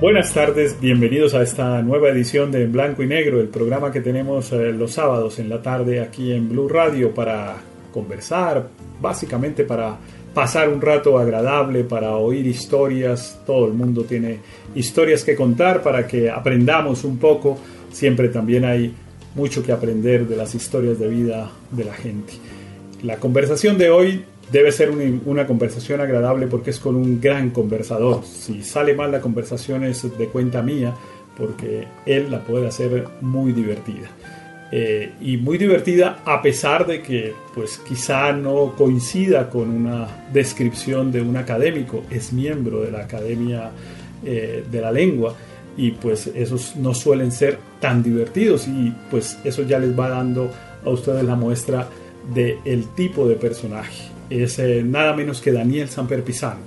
Buenas tardes, bienvenidos a esta nueva edición de En Blanco y Negro, el programa que tenemos eh, los sábados en la tarde aquí en Blue Radio para conversar, básicamente para pasar un rato agradable, para oír historias. Todo el mundo tiene historias que contar para que aprendamos un poco. Siempre también hay mucho que aprender de las historias de vida de la gente. La conversación de hoy debe ser una, conversación agradable porque es con un gran conversador. Si sale mal la conversación es de cuenta mía porque él la puede hacer muy divertida. Eh, y muy divertida a pesar de que pues quizá no coincida con una descripción de un académico, es miembro de la Academia eh, de la Lengua y pues esos no suelen ser tan divertidos y pues eso ya les va dando a ustedes la muestra del el tipo de personaje. Es eh, nada menos que Daniel Samper Pizano,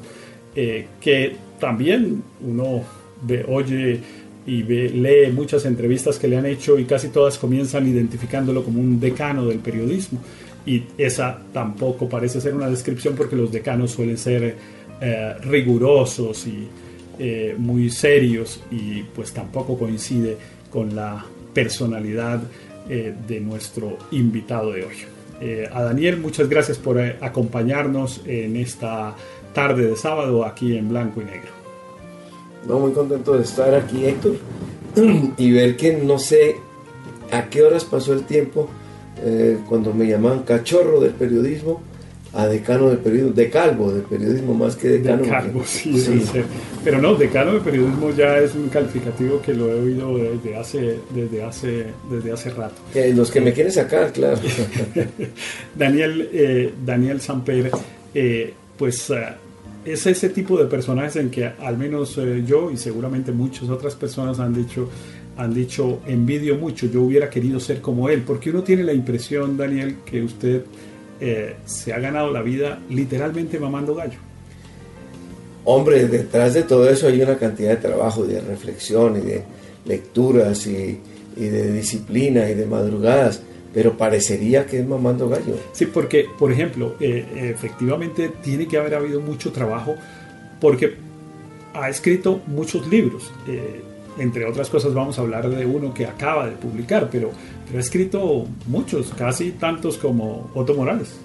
que también uno ve, oye y lee muchas entrevistas que le han hecho y casi todas comienzan identificándolo como un decano del periodismo. Y esa tampoco parece ser una descripción porque los decanos suelen ser eh, rigurosos y eh, muy serios y pues tampoco coincide con la personalidad eh, de nuestro invitado de hoy. A Daniel, muchas gracias por acompañarnos en esta tarde de sábado aquí en Blanco y Negro. No, muy contento de estar aquí, Héctor, y ver que no sé a qué horas pasó el tiempo eh, cuando me llamaban cachorro del periodismo a decano del periodismo, de calvo del periodismo más que decano. De calvo, sí, sí. Pero no, decano de periodismo ya es un calificativo que lo he oído desde hace, desde hace, desde hace rato. los que me quieren sacar, claro. Daniel, eh, Daniel Samper, eh, pues es ese tipo de personajes en que al menos eh, yo y seguramente muchas otras personas han dicho, han dicho, envidio mucho, yo hubiera querido ser como él, porque uno tiene la impresión, Daniel, que usted eh, se ha ganado la vida literalmente mamando gallo. Hombre, detrás de todo eso hay una cantidad de trabajo, de reflexión y de lecturas y, y de disciplina y de madrugadas pero parecería que es mamando gallo. Sí, porque, por ejemplo, eh, efectivamente tiene que haber habido mucho trabajo porque ha escrito muchos libros. Eh, entre otras cosas vamos a hablar de uno que acaba de publicar, pero, pero ha escrito muchos, casi tantos como Otto Morales.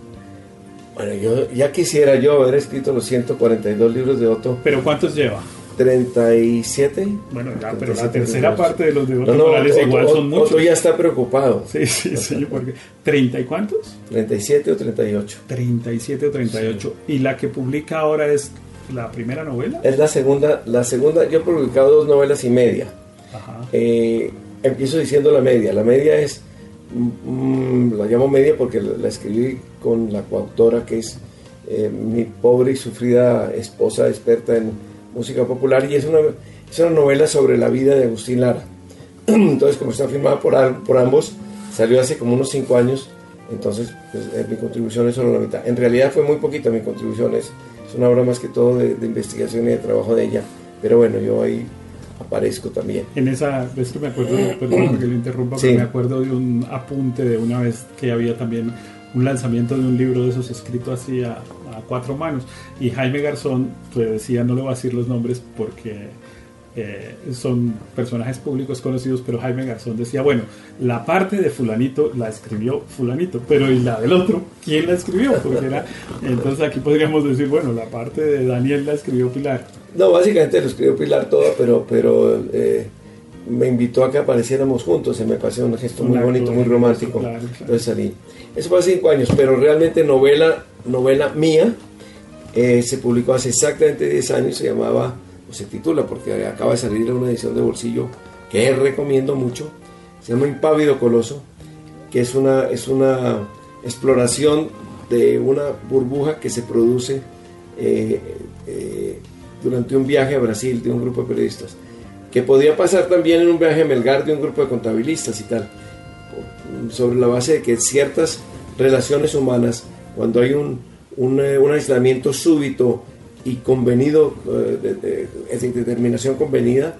Bueno, yo ya quisiera yo haber escrito los 142 libros de Otto. ¿Pero cuántos lleva? 37. Bueno, ya, pero la tercera parte de los de Otto Morales igual son muchos. Otto ya está preocupado. Sí, sí, sí, porque ¿30 y cuántos? 37 o 38. 37 o 38. ¿Y la que publica ahora es la primera novela? Es la segunda, la segunda, yo he publicado dos novelas y media. Ajá. Eh, empiezo diciendo la media. La media es, mm, la llamo media porque la, escribí con la coautora que es eh, mi pobre y sufrida esposa experta en música popular y es una, es una novela sobre la vida de Agustín Lara. Entonces, como está firmada por, por ambos, salió hace como unos cinco años, entonces pues, eh, mi contribución es solo la mitad. En realidad fue muy poquita mi contribución, es, una obra más que todo de, investigación y de trabajo de ella, pero bueno, yo ahí aparezco también. En esa, vez que me acuerdo, perdón que lo interrumpa, pero me acuerdo de un apunte de una vez que había también un lanzamiento de un libro de esos escrito así a, cuatro manos. Y Jaime Garzón pues, decía, no le voy a decir los nombres porque eh, son personajes públicos conocidos, pero Jaime Garzón decía, bueno, la parte de fulanito la escribió fulanito, pero ¿y la del otro? ¿Quién la escribió? Porque era, entonces aquí podríamos decir, bueno, la parte de Daniel la escribió Pilar. No, básicamente lo escribió Pilar todo, pero, pero eh, me invitó a que apareciéramos juntos, se me pasó un gesto muy bonito, muy romántico. Entonces salí. Eso fue hace cinco años, pero realmente novela, novela mía, eh, se publicó hace exactamente 10 años, se llamaba, o se titula, porque acaba de salir una edición de bolsillo que recomiendo mucho, se llama Impávido Coloso, que es una, es una exploración de una burbuja que se produce eh, eh, durante un viaje a Brasil de un grupo de periodistas, que podía pasar también en un viaje a Melgar de un grupo de contabilistas y tal, sobre la base de que ciertas relaciones humanas, cuando hay un, un, eh, aislamiento súbito y convenido, eh, de, determinación convenida,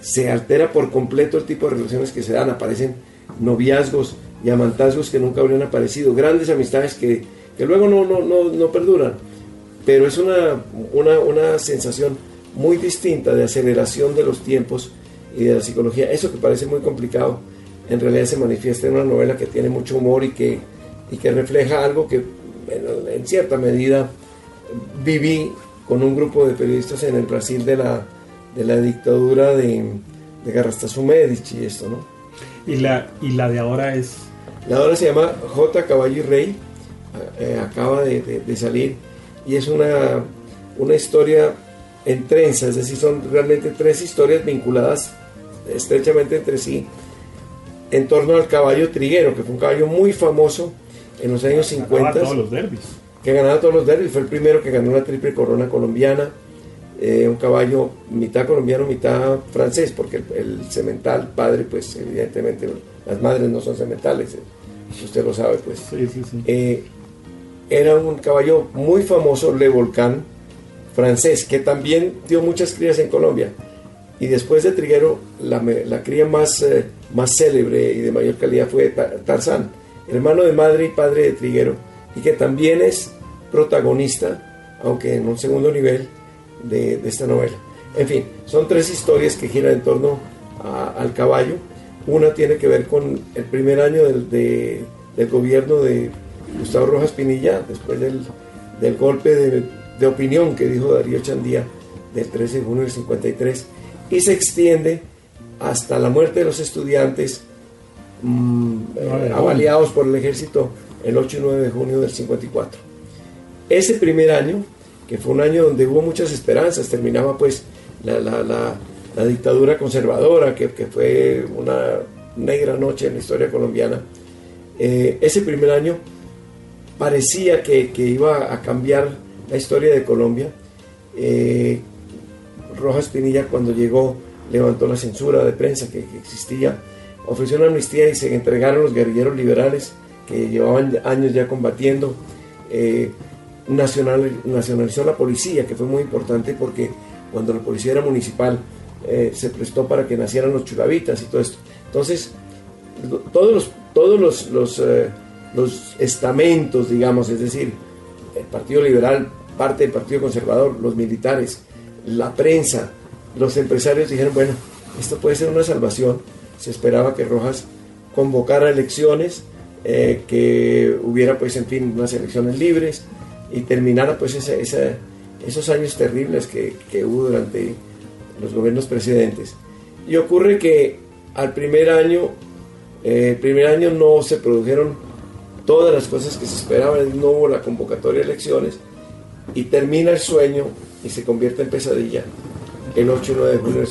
se altera por completo el tipo de relaciones que se dan, aparecen noviazgos y amantazgos que nunca habrían aparecido, grandes amistades que, que luego no, no, no, no perduran pero es una, una, una, sensación muy distinta de aceleración de los tiempos y de la psicología. Eso que parece muy complicado, en realidad se manifiesta en una novela que tiene mucho humor y que, y que refleja algo que en, cierta medida viví con un grupo de periodistas en el Brasil de la, de la dictadura de, de Garrastazu Medici y esto, ¿no? ¿Y la, ¿Y la de ahora es? La de ahora se llama J. Caballo y Rey, eh, acaba de, de salir y es una, una historia en trenza, es decir, son realmente tres historias vinculadas estrechamente entre sí en torno al caballo triguero, que fue un caballo muy famoso en los años 50. todos los derbis. Que ganaba todos los derbis, fue el primero que ganó la triple corona colombiana, eh, un caballo mitad colombiano, mitad francés, porque el, cemental padre, pues evidentemente las madres no son cementales, si usted lo sabe, pues. Sí, sí, sí. Eh, era un caballo muy famoso, Le Volcán, francés, que también dio muchas crías en Colombia. Y después de Triguero, la, cría más, eh, más célebre y de mayor calidad fue Tarzán, hermano de madre y padre de Triguero, y que también es protagonista, aunque en un segundo nivel, de, esta novela. En fin, son tres historias que giran en torno al caballo. Una tiene que ver con el primer año del, del gobierno de Gustavo Rojas Pinilla, después del, golpe de, opinión que dijo Darío Chandía del 13 de junio del 53, y se extiende hasta la muerte de los estudiantes mm, eh, avaliados por el ejército el 8 y 9 de junio del 54. Ese primer año, que fue un año donde hubo muchas esperanzas, terminaba pues la, dictadura conservadora, que, fue una negra noche en la historia colombiana, eh, ese primer año parecía que, iba a cambiar la historia de Colombia. Eh, Rojas Pinilla cuando llegó levantó la censura de prensa que, existía, ofreció una amnistía y se entregaron los guerrilleros liberales que llevaban años ya combatiendo. Eh, nacional, nacionalizó la policía, que fue muy importante porque cuando la policía era municipal eh, se prestó para que nacieran los chulavitas y todo esto. Entonces, todos los, todos los, los estamentos, digamos, es decir, el Partido Liberal, parte del Partido Conservador, los militares, la prensa, los empresarios dijeron, bueno, esto puede ser una salvación. Se esperaba que Rojas convocara elecciones, eh, que hubiera, pues, en fin, unas elecciones libres y terminara, pues, esos años terribles que, que hubo durante los gobiernos precedentes. Y ocurre que al primer año, eh, el primer año no se produjeron todas las cosas que se esperaban, no hubo la convocatoria de elecciones y termina el sueño y se convierte en pesadilla el 8 y 9 de julio del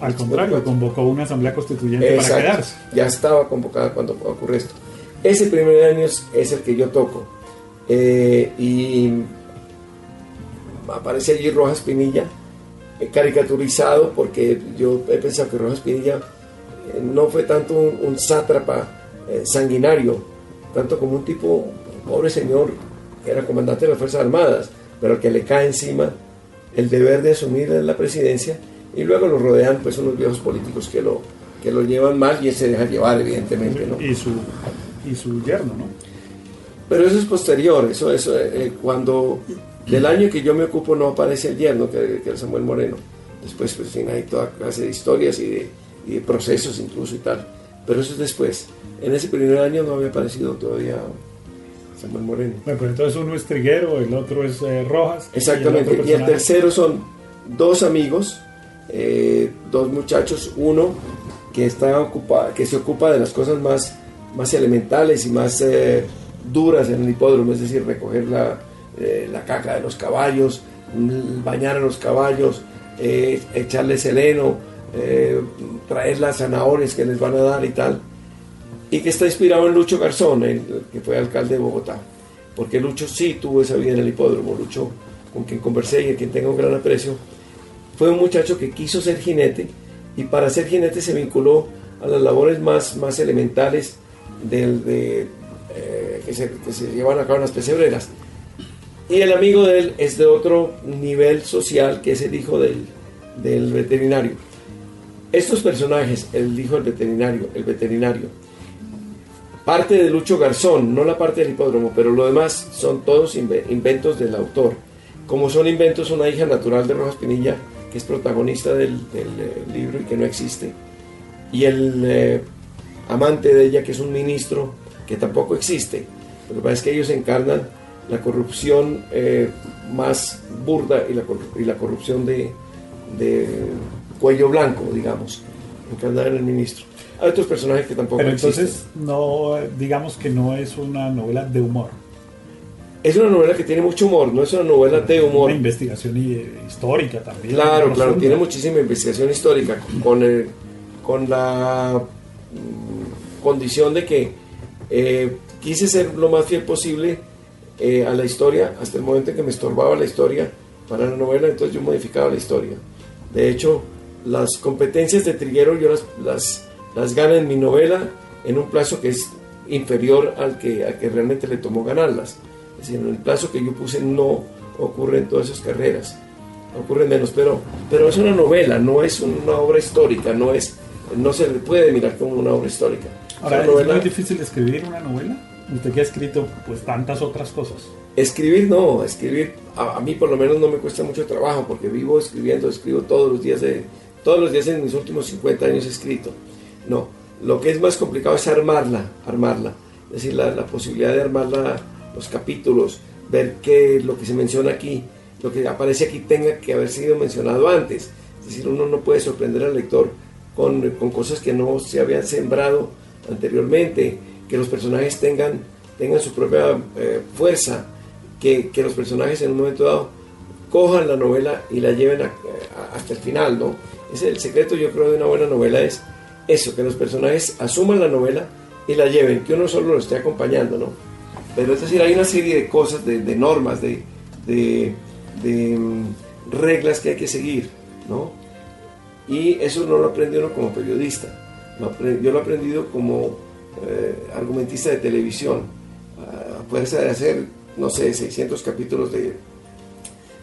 Al contrario, convocó una asamblea constituyente para quedarse. Ya estaba convocada cuando ocurre esto. Ese primer año es, el que yo toco. Eh, y aparece allí Rojas Pinilla, eh, caricaturizado, porque yo he pensado que Rojas Pinilla eh, no fue tanto un, sátrapa sanguinario, tanto como un tipo, pobre señor, que era comandante de las Fuerzas Armadas, pero que le cae encima el deber de asumir la presidencia y luego lo rodean pues unos viejos políticos que lo, que lo llevan mal y él se deja llevar evidentemente. ¿no? Y, su, y su yerno, ¿no? Pero eso es posterior, eso, eso eh, cuando del año que yo me ocupo no aparece el yerno, que, que Samuel Moreno. Después pues hay toda clase de historias y de, y de procesos incluso y tal. Pero eso es después. En ese primer año no había aparecido todavía Samuel Moreno. Bueno, pues entonces uno es Triguero, el otro es eh, Rojas. Exactamente. Y el, tercero son dos amigos, eh, dos muchachos, uno que está ocupado, que se ocupa de las cosas más, más elementales y más eh, duras en el hipódromo, es decir, recoger la, la caca de los caballos, bañar a los caballos, echarle seleno, traer las zanahorias que les van a dar y tal. Y que está inspirado en Lucho Garzón, que fue alcalde de Bogotá, porque Lucho sí tuvo esa vida en el hipódromo, Lucho con quien conversé y a quien tengo un gran aprecio, fue un muchacho que quiso ser jinete y para ser jinete se vinculó a las labores más, más elementales del, de, eh, que, se, llevan a cabo en las pesebreras. Y el amigo de él es de otro nivel social, que es el hijo del, del veterinario. Estos personajes, el hijo del veterinario, el veterinario, parte de Lucho Garzón, no la parte del hipódromo, pero lo demás son todos inventos del autor. Como son inventos, una hija natural de Rojas Pinilla, que es protagonista del, del eh, libro y que no existe, y el eh, amante de ella, que es un ministro, que tampoco existe. Lo que pasa es que ellos encarnan la corrupción eh, más burda y la, y la corrupción de, de, cuello blanco, digamos, encarnan en el ministro. Hay otros personajes que tampoco Pero existen. entonces, no, digamos que no es una novela de humor. Es una novela que tiene mucho humor, no es una novela de humor. Una investigación histórica también. Claro, claro, tiene muchísima investigación histórica con, el, con la condición de que eh, quise ser lo más fiel posible eh, a la historia hasta el momento en que me estorbaba la historia para la novela, entonces yo modificaba la historia. De hecho, las competencias de Triguero yo las, las, las gano en mi novela en un plazo que es inferior al que, al que realmente le tomó ganarlas. Es decir, en el plazo que yo puse no ocurren todas esas carreras, ocurren menos, pero, pero es una novela, no es una obra histórica, no, es, no se le puede mirar como una obra histórica. Ahora, es, novela... ¿es muy difícil escribir una novela? Usted que ha escrito pues tantas otras cosas. Escribir no, escribir a, a, mí por lo menos no me cuesta mucho trabajo porque vivo escribiendo, escribo todos los días de todos los días en mis últimos 50 años he escrito. No, lo que es más complicado es armarla, armarla. Es decir, la, la posibilidad de armarla, los capítulos, ver qué lo que se menciona aquí, lo que aparece aquí tenga que haber sido mencionado antes. Es decir, uno no puede sorprender al lector con, con cosas que no se habían sembrado anteriormente, que los personajes tengan, tengan su propia eh, fuerza, que, que, los personajes en un momento dado cojan la novela y la lleven a, hasta el final, ¿no? Ese es el secreto, yo creo, de una buena novela es eso, que los personajes asuman la novela y la lleven, que uno solo lo esté acompañando, ¿no? Pero es decir, hay una serie de cosas, de, de normas, de, de, um, reglas que hay que seguir, ¿no? Y eso no lo aprende uno como periodista, yo lo he aprendido como eh, argumentista de televisión, a fuerza de hacer, no sé, 600 capítulos de,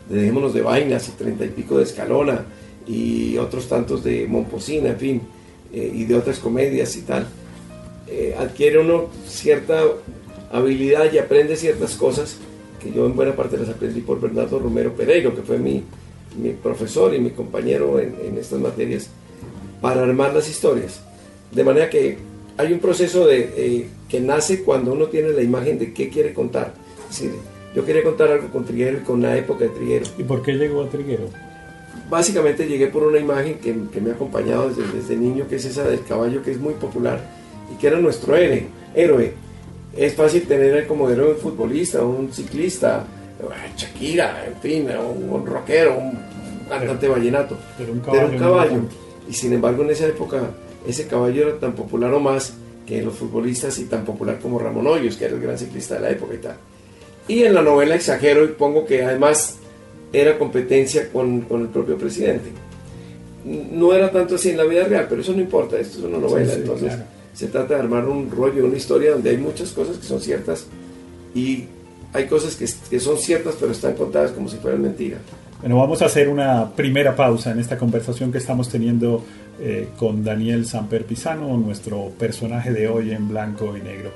de Dejémonos de Vainas y 30 y pico de Escalona y otros tantos de Momposina, en fin, eh, y de otras comedias y tal. Eh, adquiere uno cierta habilidad y aprende ciertas cosas que yo en buena parte las aprendí por Bernardo Romero Pereiro, que fue mi, mi profesor y mi compañero en, en estas materias, para armar las historias. De manera que hay un proceso de, eh, que nace cuando uno tiene la imagen de qué quiere contar. Es decir, yo quería contar algo con Triguero y con la época de Triguero. ¿Y por qué llegó a Triguero? Básicamente llegué por una imagen que, que me ha acompañado desde, desde, niño, que es esa del caballo, que es muy popular y que era nuestro héroe. héroe. Es fácil tener como héroe un futbolista, un ciclista, Shakira, en fin, un, un rockero, un cantante vallenato. Pero un caballo. Pero un caballo. Y sin embargo, en esa época ese caballo era tan popular o más que los futbolistas y tan popular como Ramón Hoyos, que era el gran ciclista de la época y tal. Y en la novela exagero y pongo que además era competencia con, con, el propio presidente. No era tanto así en la vida real, pero eso no importa, esto es una novela, sí, sí, entonces claro. se trata de armar un rollo, una historia donde hay muchas cosas que son ciertas y hay cosas que, que son ciertas pero están contadas como si fueran mentiras. Bueno, vamos a hacer una primera pausa en esta conversación que estamos teniendo eh, con Daniel Samper Pisano, nuestro personaje de hoy en blanco y negro.